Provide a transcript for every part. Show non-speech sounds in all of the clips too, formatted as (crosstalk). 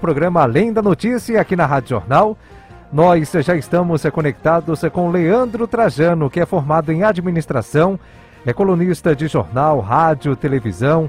programa Além da Notícia aqui na Rádio Jornal. Nós já estamos conectados com Leandro Trajano, que é formado em administração, é colunista de jornal, rádio, televisão.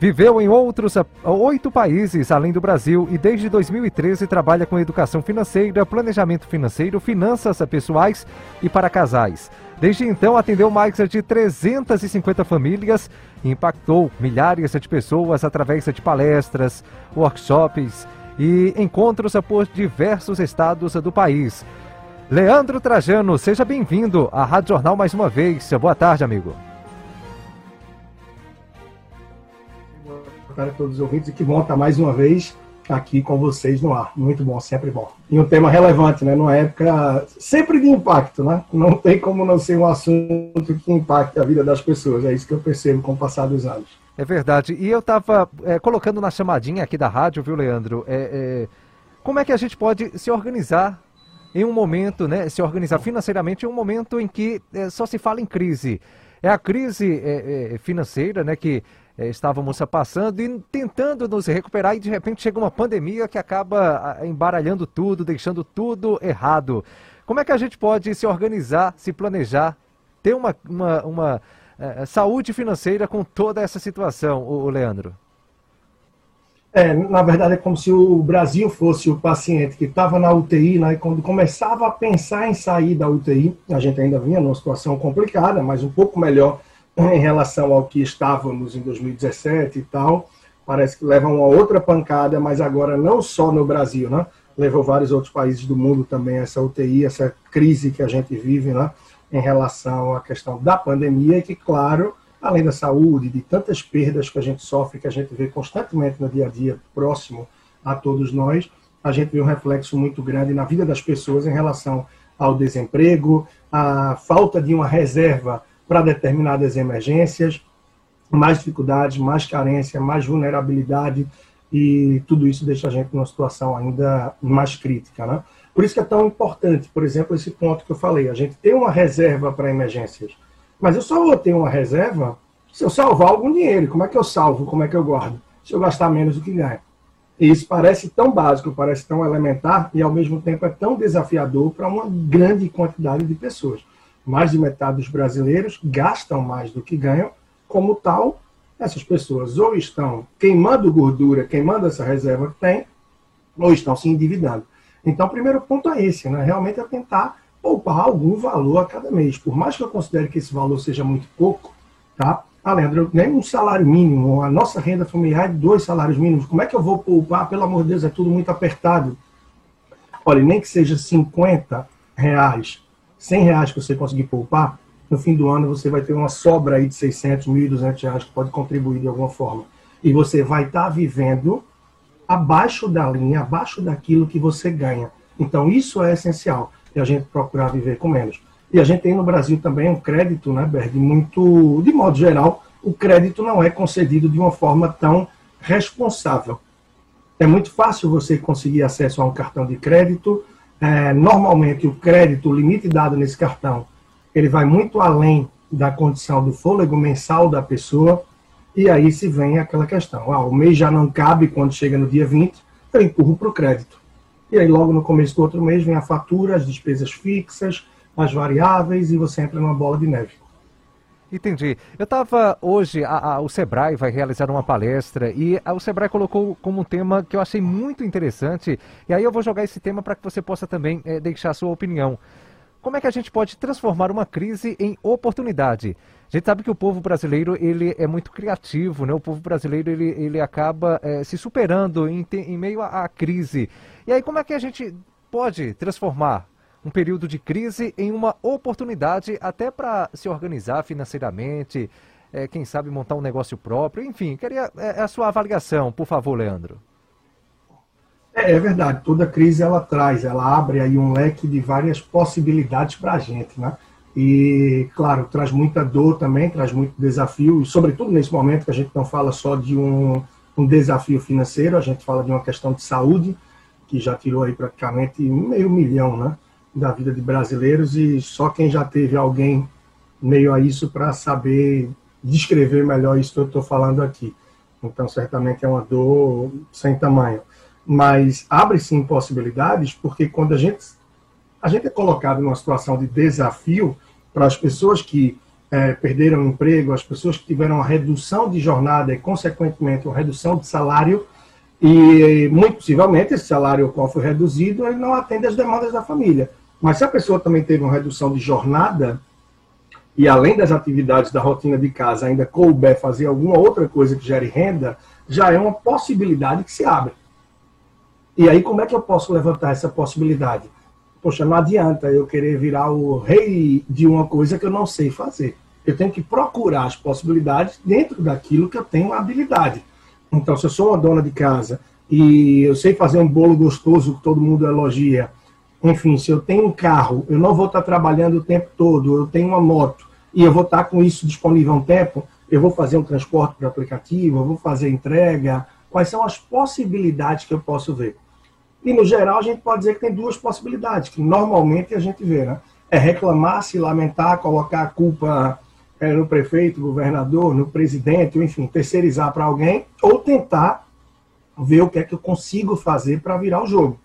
Viveu em outros oito países além do Brasil e desde 2013 trabalha com educação financeira, planejamento financeiro, finanças pessoais e para casais. Desde então atendeu mais de 350 famílias e impactou milhares de pessoas através de palestras, workshops e encontros por diversos estados do país. Leandro Trajano, seja bem-vindo à Rádio Jornal mais uma vez. Boa tarde, amigo. Boa tarde a todos os ouvintes e que bom estar mais uma vez aqui com vocês no ar. Muito bom, sempre bom. E um tema relevante, né? Numa época sempre de impacto, né? Não tem como não ser um assunto que impacte a vida das pessoas. É isso que eu percebo com o passar dos anos. É verdade. E eu estava é, colocando na chamadinha aqui da rádio, viu, Leandro? É, é, como é que a gente pode se organizar em um momento, né? Se organizar financeiramente em um momento em que é, só se fala em crise. É a crise é, é, financeira, né? Que estávamos passando e tentando nos recuperar e de repente chega uma pandemia que acaba embaralhando tudo, deixando tudo errado. Como é que a gente pode se organizar, se planejar, ter uma, uma, uma é, é, saúde financeira com toda essa situação, o, o Leandro? É, na verdade é como se o Brasil fosse o paciente que estava na UTI, né, e quando começava a pensar em sair da UTI, a gente ainda vinha numa situação complicada, mas um pouco melhor em relação ao que estávamos em 2017 e tal. Parece que leva uma outra pancada, mas agora não só no Brasil, né? Levou vários outros países do mundo também essa UTI, essa crise que a gente vive, né? Em relação à questão da pandemia e que, claro, além da saúde, de tantas perdas que a gente sofre, que a gente vê constantemente no dia a dia próximo a todos nós, a gente vê um reflexo muito grande na vida das pessoas em relação ao desemprego, à falta de uma reserva para determinadas emergências, mais dificuldades, mais carência, mais vulnerabilidade e tudo isso deixa a gente numa situação ainda mais crítica, né? Por isso que é tão importante, por exemplo, esse ponto que eu falei, a gente tem uma reserva para emergências. Mas eu só vou ter uma reserva se eu salvar algum dinheiro. Como é que eu salvo? Como é que eu guardo? Se eu gastar menos do que ganho. E isso parece tão básico, parece tão elementar e ao mesmo tempo é tão desafiador para uma grande quantidade de pessoas. Mais de metade dos brasileiros gastam mais do que ganham, como tal, essas pessoas ou estão queimando gordura, queimando essa reserva que tem, ou estão se endividando. Então, o primeiro ponto é esse, né? Realmente é tentar poupar algum valor a cada mês. Por mais que eu considere que esse valor seja muito pouco, tá? Ah, Leandro, ganho um salário mínimo, a nossa renda familiar é dois salários mínimos. Como é que eu vou poupar? Pelo amor de Deus, é tudo muito apertado. Olha, nem que seja 50 reais, 100 reais que você conseguir poupar, no fim do ano você vai ter uma sobra aí de 600, 1.200 reais que pode contribuir de alguma forma. E você vai estar tá vivendo abaixo da linha, abaixo daquilo que você ganha. Então, isso é essencial, e a gente procurar viver com menos. E a gente tem no Brasil também um crédito, né, Berg, muito, de modo geral, o crédito não é concedido de uma forma tão responsável. É muito fácil você conseguir acesso a um cartão de crédito. É, normalmente, o crédito, o limite dado nesse cartão, ele vai muito além da condição do fôlego mensal da pessoa. E aí se vem aquela questão: ah, o mês já não cabe quando chega no dia 20, eu empurro para o crédito. E aí, logo no começo do outro mês, vem a fatura, as despesas fixas, as variáveis, e você entra numa bola de neve. Entendi. Eu estava hoje, a, a, o Sebrae vai realizar uma palestra e a, o Sebrae colocou como um tema que eu achei muito interessante. E aí eu vou jogar esse tema para que você possa também é, deixar a sua opinião. Como é que a gente pode transformar uma crise em oportunidade? A gente sabe que o povo brasileiro ele é muito criativo, né? O povo brasileiro ele, ele acaba é, se superando em, em meio à, à crise. E aí como é que a gente pode transformar um período de crise em uma oportunidade até para se organizar financeiramente, é, quem sabe montar um negócio próprio, enfim, queria é, a sua avaliação, por favor, Leandro. É, é, verdade, toda crise ela traz, ela abre aí um leque de várias possibilidades para a gente, né? E, claro, traz muita dor também, traz muito desafio, e sobretudo nesse momento que a gente não fala só de um, um desafio financeiro, a gente fala de uma questão de saúde, que já tirou aí praticamente meio milhão né, da vida de brasileiros, e só quem já teve alguém meio a isso para saber descrever melhor isso que eu estou falando aqui. Então, certamente é uma dor sem tamanho. Mas abre sim possibilidades, porque quando a gente, a gente é colocado numa situação de desafio para as pessoas que é, perderam o emprego, as pessoas que tiveram uma redução de jornada e, consequentemente, uma redução de salário, e muito possivelmente esse salário qual foi reduzido, ele não atende às demandas da família. Mas se a pessoa também teve uma redução de jornada, e além das atividades da rotina de casa, ainda couber fazer alguma outra coisa que gere renda, já é uma possibilidade que se abre. E aí, como é que eu posso levantar essa possibilidade? Poxa, não adianta eu querer virar o rei de uma coisa que eu não sei fazer. Eu tenho que procurar as possibilidades dentro daquilo que eu tenho habilidade. Então, se eu sou uma dona de casa e eu sei fazer um bolo gostoso que todo mundo elogia, enfim, se eu tenho um carro, eu não vou estar trabalhando o tempo todo, eu tenho uma moto e eu vou estar com isso disponível um tempo, eu vou fazer um transporte por aplicativo, eu vou fazer entrega. Quais são as possibilidades que eu posso ver? E no geral a gente pode dizer que tem duas possibilidades, que normalmente a gente vê, né? É reclamar, se lamentar, colocar a culpa é, no prefeito, governador, no presidente, enfim, terceirizar para alguém, ou tentar ver o que é que eu consigo fazer para virar o jogo.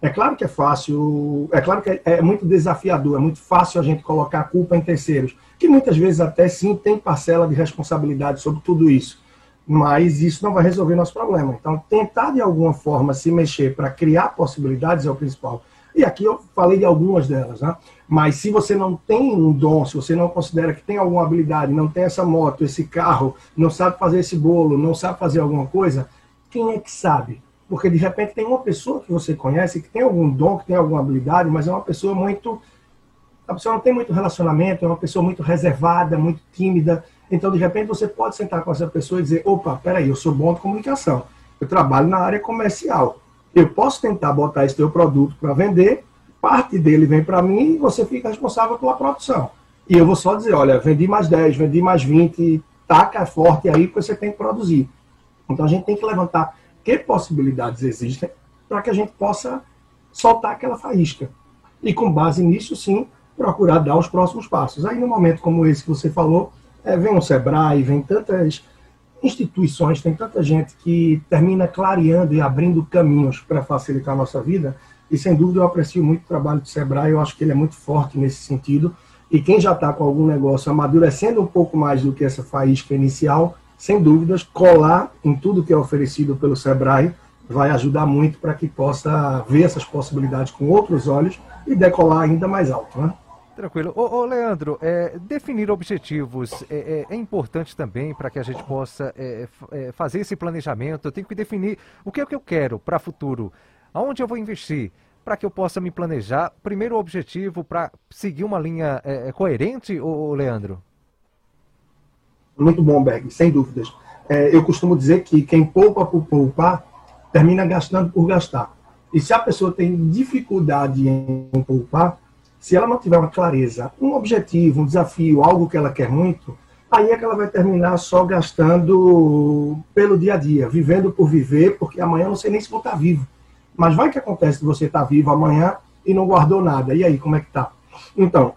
É claro que é fácil, é claro que é, é, muito desafiador, é muito fácil a gente colocar a culpa em terceiros, que muitas vezes até sim tem parcela de responsabilidade sobre tudo isso, mas isso não vai resolver nosso problema. Então, tentar de alguma forma se mexer para criar possibilidades é o principal. E aqui eu falei de algumas delas, né? Mas se você não tem um dom, se você não considera que tem alguma habilidade, não tem essa moto, esse carro, não sabe fazer esse bolo, não sabe fazer alguma coisa, quem é que sabe? Porque de repente tem uma pessoa que você conhece que tem algum dom, que tem alguma habilidade, mas é uma pessoa muito. A pessoa não tem muito relacionamento, é uma pessoa muito reservada, muito tímida. Então, de repente, você pode sentar com essa pessoa e dizer: opa, peraí, eu sou bom de comunicação, eu trabalho na área comercial. Eu posso tentar botar esse teu produto para vender, parte dele vem para mim e você fica responsável pela produção. E eu vou só dizer: olha, vendi mais 10, vendi mais 20, taca forte aí, porque você tem que produzir. Então, a gente tem que levantar que possibilidades existem para que a gente possa soltar aquela faísca. E com base nisso, sim, procurar dar os próximos passos. Aí, no momento como esse que você falou, é, vem o Sebrae, vem tantas instituições, tem tanta gente que termina clareando e abrindo caminhos para facilitar a nossa vida. E sem dúvida eu aprecio muito o trabalho do Sebrae, eu acho que ele é muito forte nesse sentido. E quem já está com algum negócio amadurecendo um pouco mais do que essa faísca inicial, sem dúvidas, colar em tudo que é oferecido pelo Sebrae vai ajudar muito para que possa ver essas possibilidades com outros olhos e decolar ainda mais alto. Né? Tranquilo. Ô, ô Leandro, é, definir objetivos é, é, é importante também para que a gente possa é, é, fazer esse planejamento. Eu tenho que definir o que é que eu quero para o futuro, aonde eu vou investir, para que eu possa me planejar. Primeiro objetivo para seguir uma linha é, coerente, ô, Leandro? Muito bom, Berg, sem dúvidas. Eu costumo dizer que quem poupa por poupar termina gastando por gastar. E se a pessoa tem dificuldade em poupar, se ela não tiver uma clareza, um objetivo, um desafio, algo que ela quer muito, aí é que ela vai terminar só gastando pelo dia a dia, vivendo por viver, porque amanhã eu não sei nem se vou estar vivo. Mas vai que acontece que você está vivo amanhã e não guardou nada. E aí, como é que tá? Então,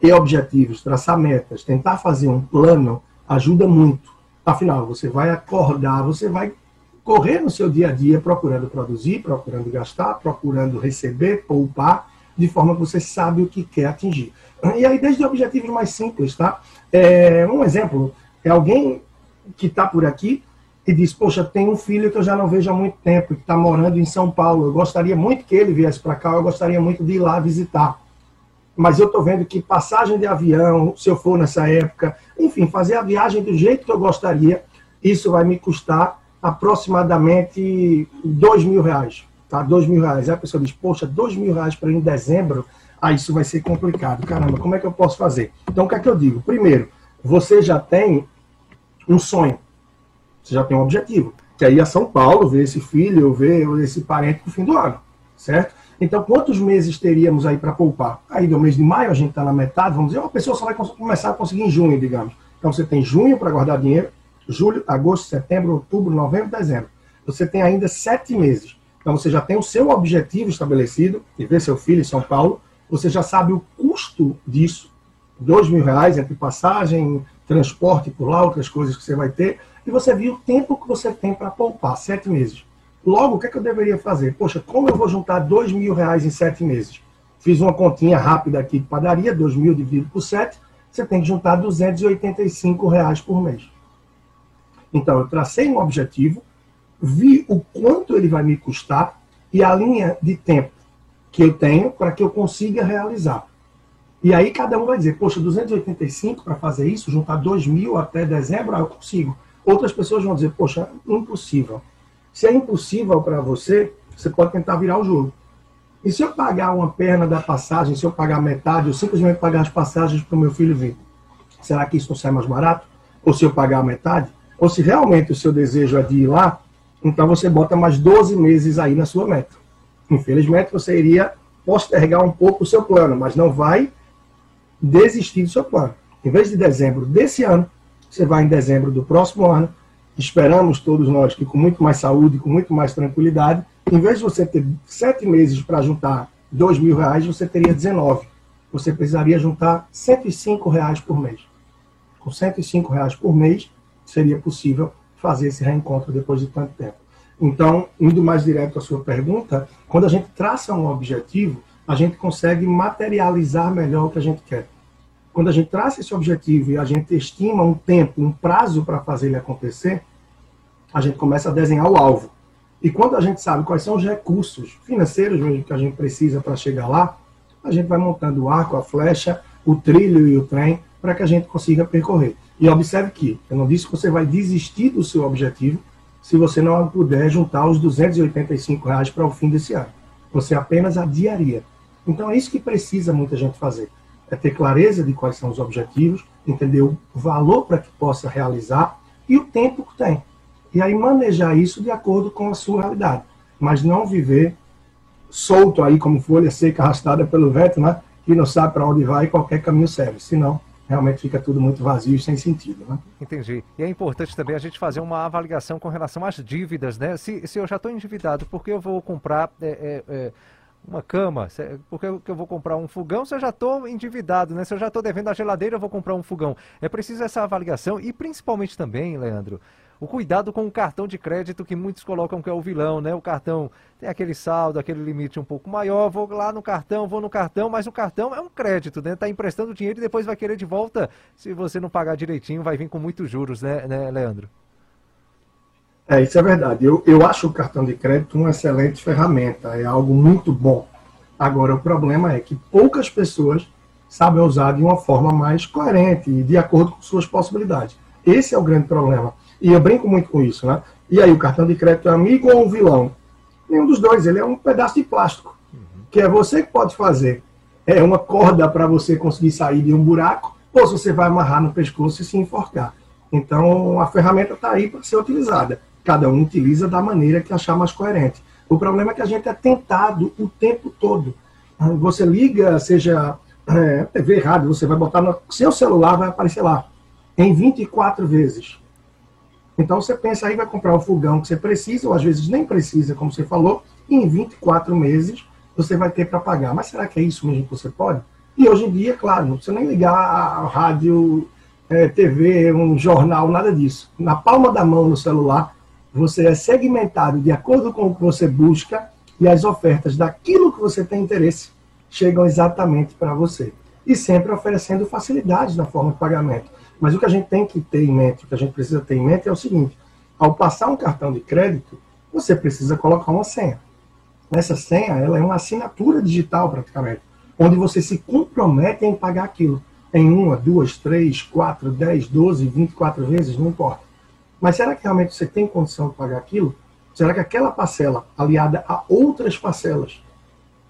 ter objetivos, traçar metas, tentar fazer um plano, ajuda muito. Afinal, você vai acordar, você vai correr no seu dia a dia procurando produzir, procurando gastar, procurando receber, poupar, de forma que você sabe o que quer atingir. E aí, desde objetivos mais simples, tá? É, um exemplo, é alguém que está por aqui e diz, poxa, tem um filho que eu já não vejo há muito tempo, que está morando em São Paulo, eu gostaria muito que ele viesse para cá, eu gostaria muito de ir lá visitar mas eu estou vendo que passagem de avião, se eu for nessa época, enfim, fazer a viagem do jeito que eu gostaria, isso vai me custar aproximadamente dois mil reais. Tá? Dois mil reais. Aí a pessoa diz, poxa, dois mil reais para ir em dezembro, aí isso vai ser complicado. Caramba, como é que eu posso fazer? Então, o que é que eu digo? Primeiro, você já tem um sonho, você já tem um objetivo, que aí é São Paulo, ver esse filho, ver esse parente no fim do ano, certo? Então, quantos meses teríamos aí para poupar? Aí, no mês de maio, a gente está na metade, vamos dizer, uma pessoa só vai começar a conseguir em junho, digamos. Então, você tem junho para guardar dinheiro, julho, agosto, setembro, outubro, novembro, dezembro. Você tem ainda sete meses. Então, você já tem o seu objetivo estabelecido, de ver seu filho em São Paulo, você já sabe o custo disso, dois mil reais entre passagem, transporte por lá, outras coisas que você vai ter, e você viu o tempo que você tem para poupar, sete meses. Logo, o que, é que eu deveria fazer? Poxa, como eu vou juntar dois mil reais em sete meses? Fiz uma continha rápida aqui de padaria, dois mil dividido por sete, você tem que juntar 285 reais por mês. Então, eu tracei um objetivo, vi o quanto ele vai me custar e a linha de tempo que eu tenho para que eu consiga realizar. E aí cada um vai dizer, poxa, 285 para fazer isso, juntar 2 mil até dezembro, ah, eu consigo. Outras pessoas vão dizer, poxa, impossível. Se é impossível para você, você pode tentar virar o jogo. E se eu pagar uma perna da passagem, se eu pagar metade, ou simplesmente pagar as passagens para o meu filho vir, será que isso não sai mais barato? Ou se eu pagar a metade? Ou se realmente o seu desejo é de ir lá, então você bota mais 12 meses aí na sua meta. Infelizmente, você iria postergar um pouco o seu plano, mas não vai desistir do seu plano. Em vez de dezembro desse ano, você vai em dezembro do próximo ano. Esperamos todos nós que com muito mais saúde, com muito mais tranquilidade, em vez de você ter sete meses para juntar dois mil reais, você teria 19. Você precisaria juntar 105 reais por mês. Com 105 reais por mês, seria possível fazer esse reencontro depois de tanto tempo. Então, indo mais direto à sua pergunta, quando a gente traça um objetivo, a gente consegue materializar melhor o que a gente quer. Quando a gente traça esse objetivo e a gente estima um tempo, um prazo para fazer ele acontecer, a gente começa a desenhar o alvo. E quando a gente sabe quais são os recursos financeiros mesmo que a gente precisa para chegar lá, a gente vai montando o arco, a flecha, o trilho e o trem para que a gente consiga percorrer. E observe que eu não disse que você vai desistir do seu objetivo se você não puder juntar os 285 reais para o fim desse ano. Você apenas adiaria. Então é isso que precisa muita gente fazer. É ter clareza de quais são os objetivos, entender o valor para que possa realizar e o tempo que tem. E aí manejar isso de acordo com a sua realidade. Mas não viver solto aí como folha seca arrastada pelo vento, né? Que não sabe para onde vai e qualquer caminho serve. Senão realmente fica tudo muito vazio e sem sentido. Né? Entendi. E é importante também a gente fazer uma avaliação com relação às dívidas, né? Se, se eu já estou endividado, por que eu vou comprar é, é, é, uma cama? Por que eu vou comprar um fogão se eu já estou endividado, né? Se eu já estou devendo a geladeira, eu vou comprar um fogão. É preciso essa avaliação e principalmente também, Leandro, o cuidado com o cartão de crédito que muitos colocam que é o vilão, né? O cartão tem aquele saldo, aquele limite um pouco maior, vou lá no cartão, vou no cartão, mas o cartão é um crédito, né? Tá emprestando dinheiro e depois vai querer de volta. Se você não pagar direitinho, vai vir com muitos juros, né, né Leandro? É, isso é verdade. Eu, eu acho o cartão de crédito uma excelente ferramenta, é algo muito bom. Agora, o problema é que poucas pessoas sabem usar de uma forma mais coerente e de acordo com suas possibilidades. Esse é o grande problema. E eu brinco muito com isso, né? E aí, o cartão de crédito é amigo ou vilão? Nenhum dos dois, ele é um pedaço de plástico, que é você que pode fazer. É uma corda para você conseguir sair de um buraco, ou se você vai amarrar no pescoço e se enforcar. Então, a ferramenta está aí para ser utilizada. Cada um utiliza da maneira que achar mais coerente. O problema é que a gente é tentado o tempo todo. Você liga, seja é, TV, rádio, você vai botar no seu celular, vai aparecer lá, em 24 vezes. Então você pensa aí, vai comprar o fogão que você precisa, ou às vezes nem precisa, como você falou, e em 24 meses você vai ter para pagar. Mas será que é isso mesmo que você pode? E hoje em dia, claro, não precisa nem ligar a rádio, é, TV, um jornal, nada disso. Na palma da mão no celular, você é segmentado de acordo com o que você busca e as ofertas daquilo que você tem interesse chegam exatamente para você. E sempre oferecendo facilidades na forma de pagamento. Mas o que a gente tem que ter em mente, o que a gente precisa ter em mente é o seguinte: ao passar um cartão de crédito, você precisa colocar uma senha. Essa senha ela é uma assinatura digital praticamente, onde você se compromete em pagar aquilo em uma, duas, três, quatro, dez, doze, vinte e quatro vezes, não importa. Mas será que realmente você tem condição de pagar aquilo? Será que aquela parcela, aliada a outras parcelas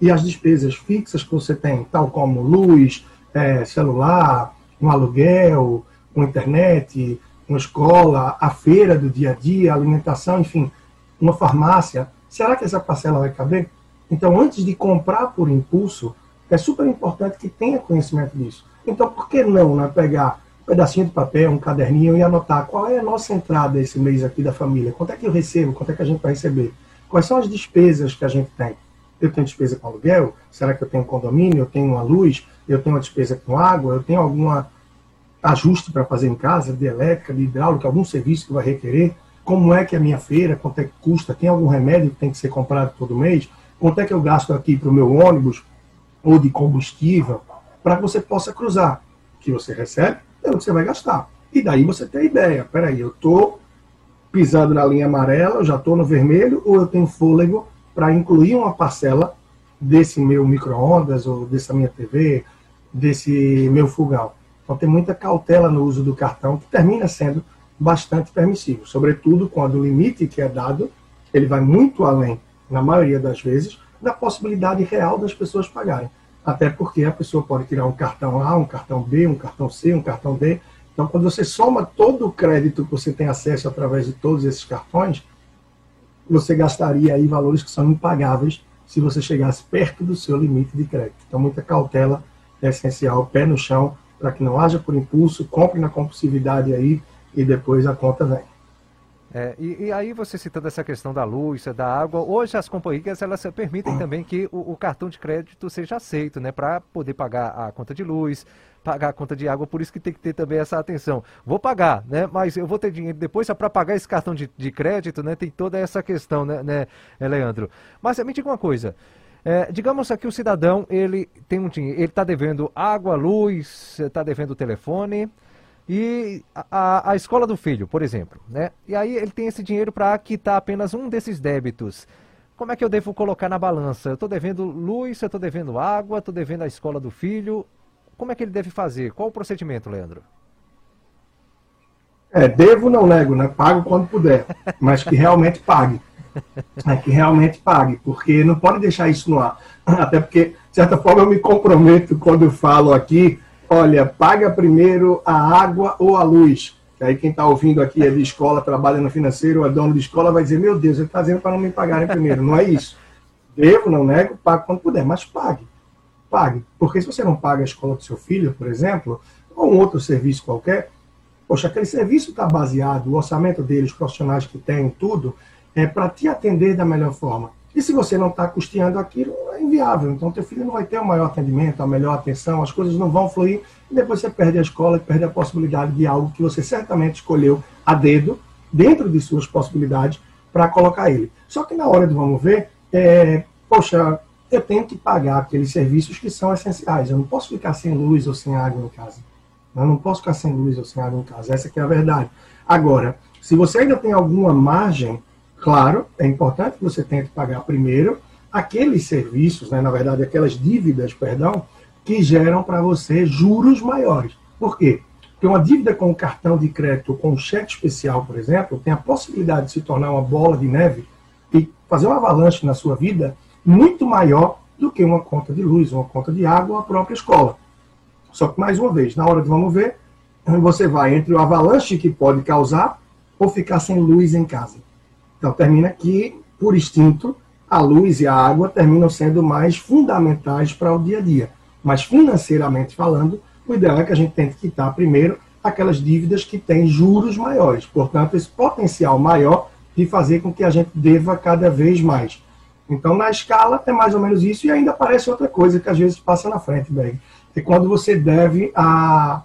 e as despesas fixas que você tem, tal como luz, é, celular, um aluguel, com internet, uma escola, a feira do dia a dia, alimentação, enfim, uma farmácia, será que essa parcela vai caber? Então, antes de comprar por impulso, é super importante que tenha conhecimento disso. Então, por que não né, pegar um pedacinho de papel, um caderninho e anotar qual é a nossa entrada esse mês aqui da família? Quanto é que eu recebo? Quanto é que a gente vai receber? Quais são as despesas que a gente tem? Eu tenho despesa com aluguel? Será que eu tenho condomínio? Eu tenho uma luz? Eu tenho uma despesa com água? Eu tenho alguma ajuste para fazer em casa, de elétrica, de hidráulica, algum serviço que vai requerer, como é que é a minha feira, quanto é que custa, tem algum remédio que tem que ser comprado todo mês, quanto é que eu gasto aqui para o meu ônibus ou de combustível, para que você possa cruzar. O que você recebe é o que você vai gastar. E daí você tem a ideia, peraí, eu estou pisando na linha amarela, eu já estou no vermelho, ou eu tenho fôlego para incluir uma parcela desse meu micro-ondas, ou dessa minha TV, desse meu fogão. Então tem muita cautela no uso do cartão, que termina sendo bastante permissivo, sobretudo quando o limite que é dado, ele vai muito além, na maioria das vezes, da possibilidade real das pessoas pagarem. Até porque a pessoa pode tirar um cartão A, um cartão B, um cartão C, um cartão D. Então, quando você soma todo o crédito que você tem acesso através de todos esses cartões, você gastaria aí valores que são impagáveis se você chegasse perto do seu limite de crédito. Então, muita cautela é essencial, pé no chão, para que não haja por impulso, compre na compulsividade aí, e depois a conta vem. É, e, e, aí você citando essa questão da luz, da água, hoje as companhias elas permitem também que o, o cartão de crédito seja aceito, né, para poder pagar a conta de luz, pagar a conta de água, por isso que tem que ter também essa atenção. Vou pagar, né, mas eu vou ter dinheiro depois para pagar esse cartão de, de, crédito, né, tem toda essa questão, né, né Leandro. Mas me diga uma coisa, é, digamos aqui o cidadão, ele tem um dinheiro, ele está devendo água, luz, está devendo telefone, e a, a, escola do filho, por exemplo, né? E aí ele tem esse dinheiro para quitar apenas um desses débitos. Como é que eu devo colocar na balança? Eu estou devendo luz, eu estou devendo água, estou devendo a escola do filho. Como é que ele deve fazer? Qual o procedimento, Leandro? É, devo não nego, né? Pago quando puder, mas que realmente pague. É, que realmente pague, porque não pode deixar isso no ar. (clears throat) Até porque, de certa forma, eu me comprometo quando eu falo aqui olha, paga primeiro a água ou a luz. Que aí quem está ouvindo aqui é de escola, trabalha no financeiro, é dono de escola, vai dizer, meu Deus, ele está dizendo para não me pagarem primeiro. Não é isso. Devo, não nego, pago quando puder, mas pague. Pague. Porque se você não paga a escola do seu filho, por exemplo, ou um outro serviço qualquer, poxa, aquele serviço está baseado, o orçamento dele, os profissionais que tem, tudo, é para te atender da melhor forma. E se você não está custeando aquilo, é inviável. Então, teu filho não vai ter o maior atendimento, a melhor atenção, as coisas não vão fluir, e depois você perde a escola, perde a possibilidade de algo que você certamente escolheu a dedo, dentro de suas possibilidades, para colocar ele. Só que na hora do vamos ver, é, poxa, eu tenho que pagar aqueles serviços que são essenciais. Eu não posso ficar sem luz ou sem água em casa. Eu não posso ficar sem luz ou sem água em casa. Essa é a verdade. Agora, se você ainda tem alguma margem Claro, é importante que você tenha que pagar primeiro aqueles serviços, né, na verdade, aquelas dívidas, perdão, que geram para você juros maiores. Por quê? Porque uma dívida com cartão de crédito, com um cheque especial, por exemplo, tem a possibilidade de se tornar uma bola de neve e fazer uma avalanche na sua vida muito maior do que uma conta de luz, uma conta de água a própria escola. Só que, mais uma vez, na hora de vamos ver, você vai entre o avalanche que pode causar ou ficar sem luz em casa. Então, termina que, por instinto, a luz e a água terminam sendo mais fundamentais para o dia a dia. Mas, financeiramente falando, o ideal é que a gente tente quitar primeiro aquelas dívidas que têm juros maiores. Portanto, esse potencial maior de fazer com que a gente deva cada vez mais. Então, na escala, é mais ou menos isso. E ainda aparece outra coisa que às vezes passa na frente, Beg. É quando você deve a,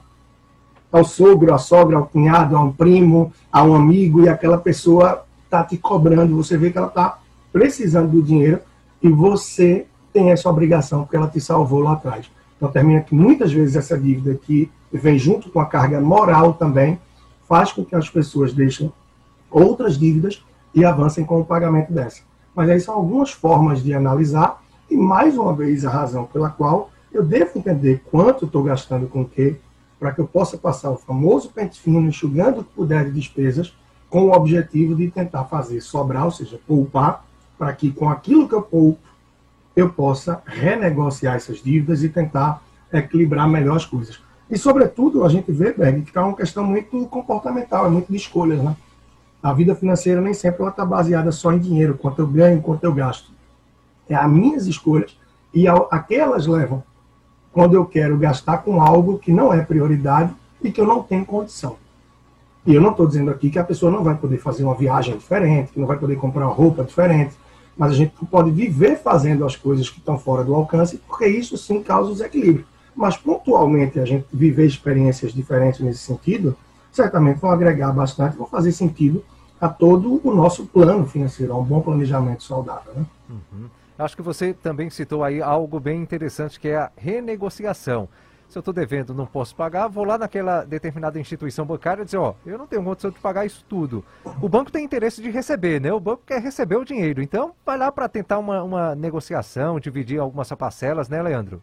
ao sogro, à sogra, ao cunhado, a um primo, a um amigo, e aquela pessoa está te cobrando, você vê que ela está precisando do dinheiro e você tem essa obrigação porque ela te salvou lá atrás. Então termina que muitas vezes essa dívida que vem junto com a carga moral também faz com que as pessoas deixem outras dívidas e avancem com o pagamento dessa. Mas aí são algumas formas de analisar e mais uma vez a razão pela qual eu devo entender quanto estou gastando com o quê, para que eu possa passar o famoso pente fino enxugando o que puder de despesas com o objetivo de tentar fazer sobrar, ou seja, poupar, para que com aquilo que eu poupo, eu possa renegociar essas dívidas e tentar equilibrar melhor as coisas. E, sobretudo, a gente vê, Berg, que é uma questão muito comportamental, é muito de escolhas. Né? A vida financeira nem sempre está baseada só em dinheiro, quanto eu ganho, quanto eu gasto. É as minhas escolhas e aquelas levam quando eu quero gastar com algo que não é prioridade e que eu não tenho condição. E eu não estou dizendo aqui que a pessoa não vai poder fazer uma viagem diferente, que não vai poder comprar uma roupa diferente, mas a gente pode viver fazendo as coisas que estão fora do alcance, porque isso sim causa desequilíbrio. Mas pontualmente a gente viver experiências diferentes nesse sentido, certamente vão agregar bastante, vão fazer sentido a todo o nosso plano financeiro, a um bom planejamento saudável. Né? Uhum. Acho que você também citou aí algo bem interessante que é a renegociação. Se eu estou devendo, não posso pagar, vou lá naquela determinada instituição bancária e dizer, ó, eu não tenho condição de pagar isso tudo. O banco tem interesse de receber, né? O banco quer receber o dinheiro. Então, vai lá para tentar uma, uma negociação, dividir algumas parcelas, né, Leandro?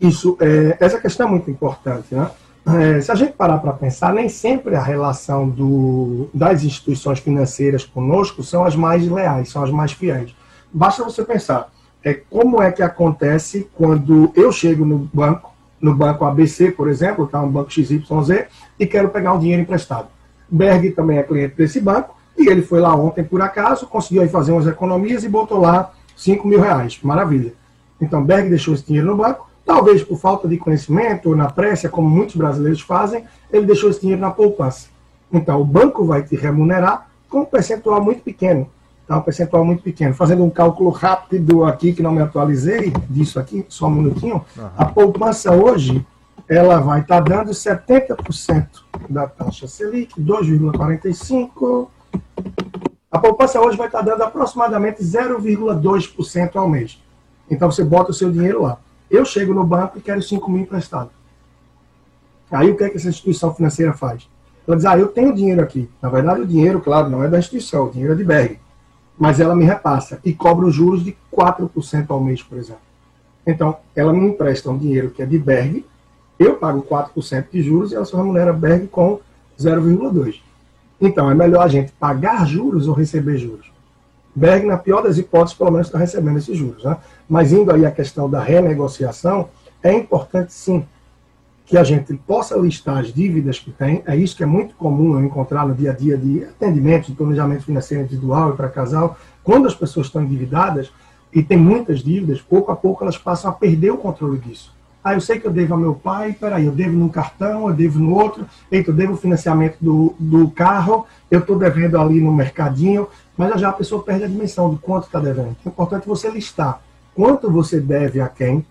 Isso, é, essa questão é muito importante, né? É, se a gente parar para pensar, nem sempre a relação do, das instituições financeiras conosco são as mais leais, são as mais fiéis. Basta você pensar, é, como é que acontece quando eu chego no banco, no banco ABC, por exemplo, é um banco XYZ, e quero pegar um dinheiro emprestado. Berg também é cliente desse banco, e ele foi lá ontem por acaso, conseguiu aí fazer umas economias e botou lá 5 mil reais. Maravilha. Então, Berg deixou esse dinheiro no banco, Talvez por falta de conhecimento, ou na pressa, como muitos brasileiros fazem, ele deixou esse dinheiro na poupança. Então, o banco vai te remunerar com um percentual muito pequeno. Tá? Um percentual muito pequeno. Fazendo um cálculo rápido aqui, que não me atualizei, disso aqui, só um minutinho. Uhum. A poupança hoje, ela vai estar tá dando 70% da taxa Selic, 2,45%. A poupança hoje vai estar tá dando aproximadamente 0,2% ao mês. Então, você bota o seu dinheiro lá. Eu chego no banco e quero 5 mil emprestado. Aí o que, é que essa instituição financeira faz? Ela diz, ah, eu tenho dinheiro aqui. Na verdade, o dinheiro, claro, não é da instituição, o dinheiro é de Berg. Mas ela me repassa e cobra os juros de 4% ao mês, por exemplo. Então, ela me empresta um dinheiro que é de Berg, eu pago 4% de juros e ela só remunera Berg com 0,2%. Então, é melhor a gente pagar juros ou receber juros? Berg, na pior das hipóteses, pelo menos está recebendo esses juros. Né? Mas indo aí à questão da renegociação, é importante sim que a gente possa listar as dívidas que tem. É isso que é muito comum eu encontrar no dia a dia de atendimento, de planejamento financeiro individual e para casal. Quando as pessoas estão endividadas e têm muitas dívidas, pouco a pouco elas passam a perder o controle disso. Ah, eu sei que eu devo ao meu pai, peraí, eu devo num cartão, eu devo no outro, eita, eu devo o financiamento do, do carro, eu estou devendo ali no mercadinho, mas já a pessoa perde a dimensão de quanto está devendo. É importante você listar quanto você deve a quem,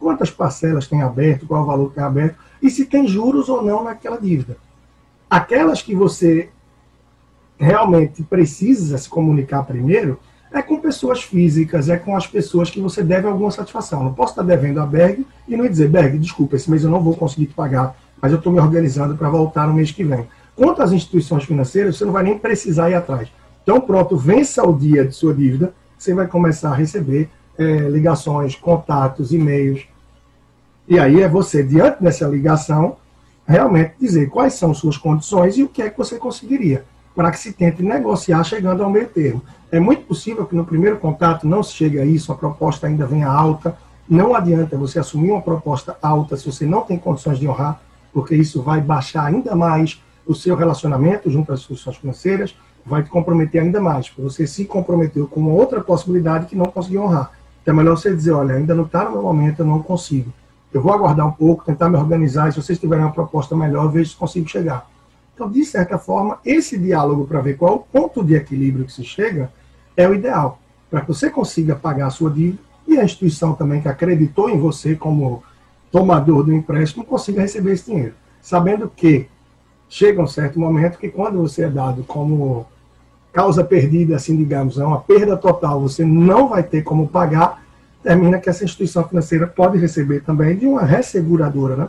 quantas parcelas tem aberto, qual o valor tem aberto, e se tem juros ou não naquela dívida. Aquelas que você realmente precisa se comunicar primeiro, é com pessoas físicas, é com as pessoas que você deve alguma satisfação. Não posso estar devendo a Berg e não dizer, Berg, desculpa, esse mês eu não vou conseguir te pagar, mas eu estou me organizando para voltar no mês que vem. Quanto às instituições financeiras, você não vai nem precisar ir atrás. Então, pronto, vença o dia de sua dívida, você vai começar a receber é, ligações, contatos, e-mails. E aí é você, diante dessa ligação, realmente dizer quais são suas condições e o que é que você conseguiria, para que se tente negociar chegando ao meio termo. É muito possível que no primeiro contato não se chegue a isso, a proposta ainda venha alta. Não adianta você assumir uma proposta alta se você não tem condições de honrar, porque isso vai baixar ainda mais o seu relacionamento junto às instituições financeiras, vai te comprometer ainda mais, porque você se comprometeu com outra possibilidade que não conseguiu honrar. Então é melhor você dizer, olha, ainda não está no meu momento, eu não consigo. Eu vou aguardar um pouco, tentar me organizar, e se vocês tiverem uma proposta melhor, eu vejo se consigo chegar. Então, de certa forma, esse diálogo para ver qual é o ponto de equilíbrio que se chega, é o ideal, para que você consiga pagar a sua dívida e a instituição também que acreditou em você como tomador do empréstimo consiga receber esse dinheiro. Sabendo que chega um certo momento que quando você é dado como causa perdida, assim digamos, é uma perda total, você não vai ter como pagar, termina que essa instituição financeira pode receber também de uma resseguradora, né?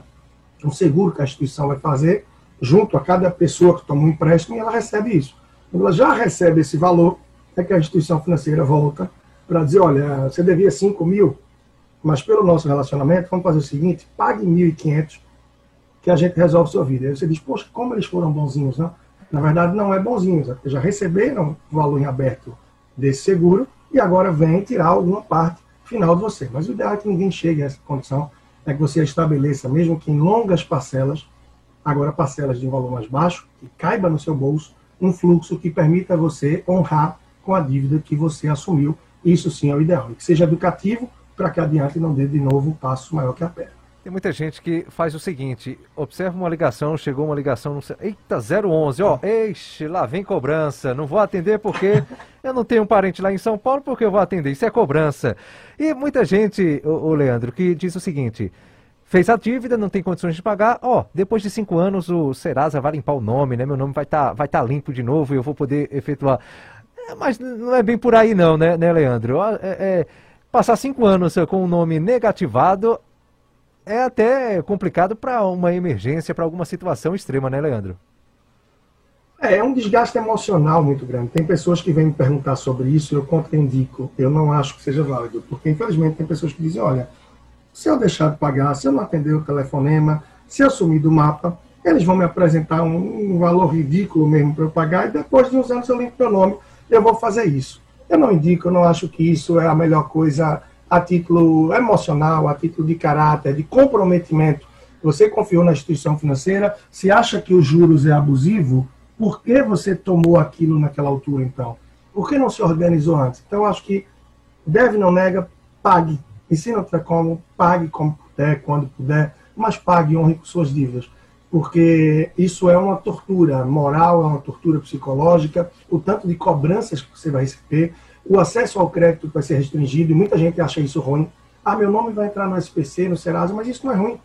um seguro que a instituição vai fazer junto a cada pessoa que toma um empréstimo e ela recebe isso. Quando ela já recebe esse valor, é que a instituição financeira volta para dizer, olha, você devia 5 mil, mas pelo nosso relacionamento, vamos fazer o seguinte, pague 1.500 que a gente resolve sua vida. Aí você diz, poxa, como eles foram bonzinhos, né? Na verdade, não é bonzinhos, é já receberam o valor em aberto desse seguro e agora vem tirar alguma parte final de você. Mas o ideal é que ninguém chegue a essa condição, é que você estabeleça, mesmo que em longas parcelas, agora parcelas de um valor mais baixo, que caiba no seu bolso, um fluxo que permita você honrar com a dívida que você assumiu. Isso sim é o ideal. E que seja educativo para que adiante não dê de novo um passo maior que a perna. Tem muita gente que faz o seguinte: observa uma ligação, chegou uma ligação, no... eita, 011, ó, eixe, lá vem cobrança, não vou atender porque (laughs) eu não tenho um parente lá em São Paulo, porque eu vou atender, isso é cobrança. E muita gente, o, Leandro, que diz o seguinte: fez a dívida, não tem condições de pagar, ó, depois de cinco anos o Serasa vai limpar o nome, né? Meu nome vai estar tá, vai tá limpo de novo e eu vou poder efetuar. É, mas não é bem por aí não, né, né Leandro? É, é, passar cinco anos com o nome negativado é até complicado para uma emergência, para alguma situação extrema, né, Leandro? É, é um desgaste emocional muito grande. Tem pessoas que vêm me perguntar sobre isso, eu contraindico. Eu não acho que seja válido, porque infelizmente tem pessoas que dizem, olha, se eu deixar de pagar, se eu não atender o telefonema, se eu sumir do mapa, eles vão me apresentar um, um valor ridículo mesmo para eu pagar e depois de uns anos eu limpo meu nome, eu vou fazer isso. Eu não indico, eu não acho que isso é a melhor coisa a título emocional, a título de caráter, de comprometimento. Você confiou na instituição financeira, se acha que os juros é abusivo, por que você tomou aquilo naquela altura então? Por que não se organizou antes? Então, acho que deve, não nega, pague. Ensina como, pague como puder, quando puder, mas pague honre com suas dívidas. Porque isso é uma tortura moral, é uma tortura psicológica, o tanto de cobranças que você vai receber, o acesso ao crédito vai ser restringido, e muita gente acha isso ruim. Ah, meu nome vai entrar no SPC, no Serasa, mas isso não é ruim.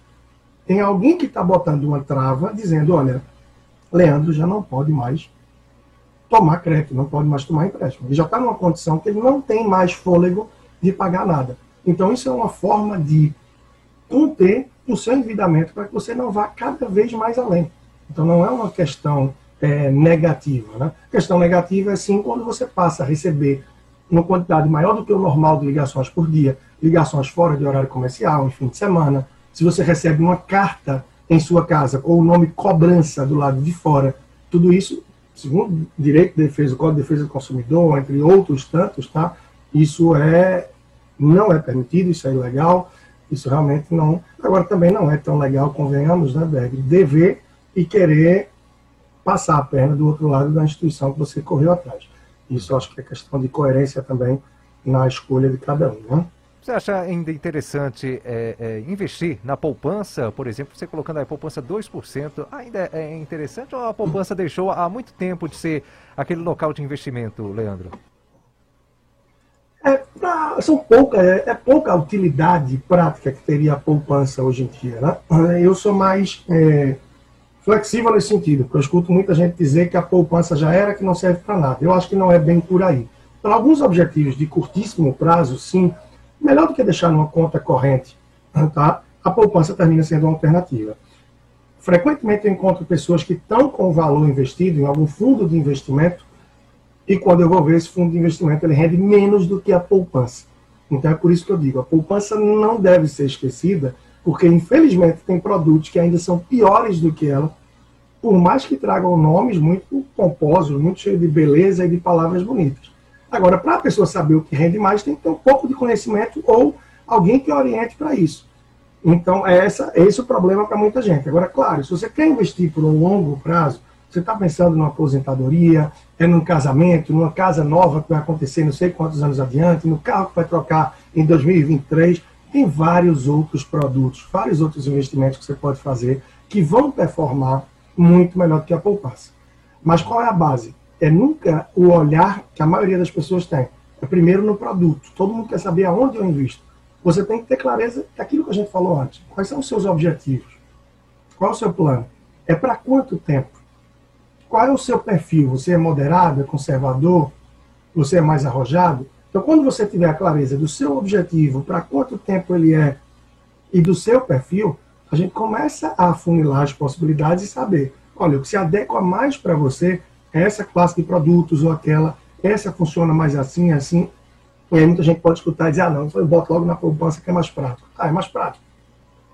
Tem alguém que está botando uma trava, dizendo, olha, Leandro já não pode mais tomar crédito, não pode mais tomar empréstimo. Ele já está numa condição que ele não tem mais fôlego de pagar nada. Então, isso é uma forma de conter o seu endividamento para que você não vá cada vez mais além. Então, não é uma questão é, negativa. Né? A questão negativa é sim quando você passa a receber uma quantidade maior do que o normal de ligações por dia, ligações fora de horário comercial, em fim de semana. Se você recebe uma carta em sua casa ou o nome cobrança do lado de fora, tudo isso, segundo direito de defesa, o Código de Defesa do Consumidor, entre outros tantos, tá? Isso é não é permitido, isso é ilegal, isso realmente não. Agora também não é tão legal, convenhamos, né, Berg, dever e querer passar a perna do outro lado da instituição que você correu atrás. Isso acho que é questão de coerência também na escolha de cada um. Né? Você acha ainda interessante é, é, investir na poupança, por exemplo, você colocando a poupança 2%, ainda é interessante ou a poupança deixou há muito tempo de ser aquele local de investimento, Leandro? É, pra, são pouca, é, é, pouca utilidade prática que teria a poupança hoje em dia. Né? Eu sou mais é, flexível nesse sentido, porque eu escuto muita gente dizer que a poupança já era, que não serve para nada. Eu acho que não é bem por aí. Para alguns objetivos de curtíssimo prazo, sim, melhor do que deixar numa conta corrente, tá? a poupança termina sendo uma alternativa. Frequentemente eu encontro pessoas que estão com valor investido em algum fundo de investimento e quando eu vou ver esse fundo de investimento, ele rende menos do que a poupança. Então é por isso que eu digo, a poupança não deve ser esquecida, porque infelizmente tem produtos que ainda são piores do que ela, por mais que tragam nomes muito pomposos, muito cheios de beleza e de palavras bonitas. Agora, para a pessoa saber o que rende mais, tem que ter um pouco de conhecimento ou alguém que oriente para isso. Então, é essa, esse é o problema para muita gente. Agora, claro, se você quer investir por um longo prazo, você está pensando numa aposentadoria, é num casamento, numa casa nova que vai acontecer não sei quantos anos adiante, no carro que vai trocar em 2023, tem vários outros produtos, vários outros investimentos que você pode fazer que vão performar muito melhor do que a poupança. Mas qual é a base? É nunca o olhar que a maioria das pessoas tem. É primeiro no produto. Todo mundo quer saber aonde eu invisto. Você tem que ter clareza daquilo que a gente falou antes. Quais são os seus objetivos? Qual é o seu plano? É para quanto tempo? Qual é o seu perfil? Você é moderado, é conservador? Você é mais arrojado? Então, quando você tiver a clareza do seu objetivo, para quanto tempo ele é e do seu perfil, a gente começa a afunilar as possibilidades e saber, olha, o que se adequa mais para você é essa classe de produtos ou aquela, essa funciona mais assim, assim. E aí muita gente pode escutar e dizer, ah, não, eu boto logo na poupança que é mais prático. Ah, é mais prático.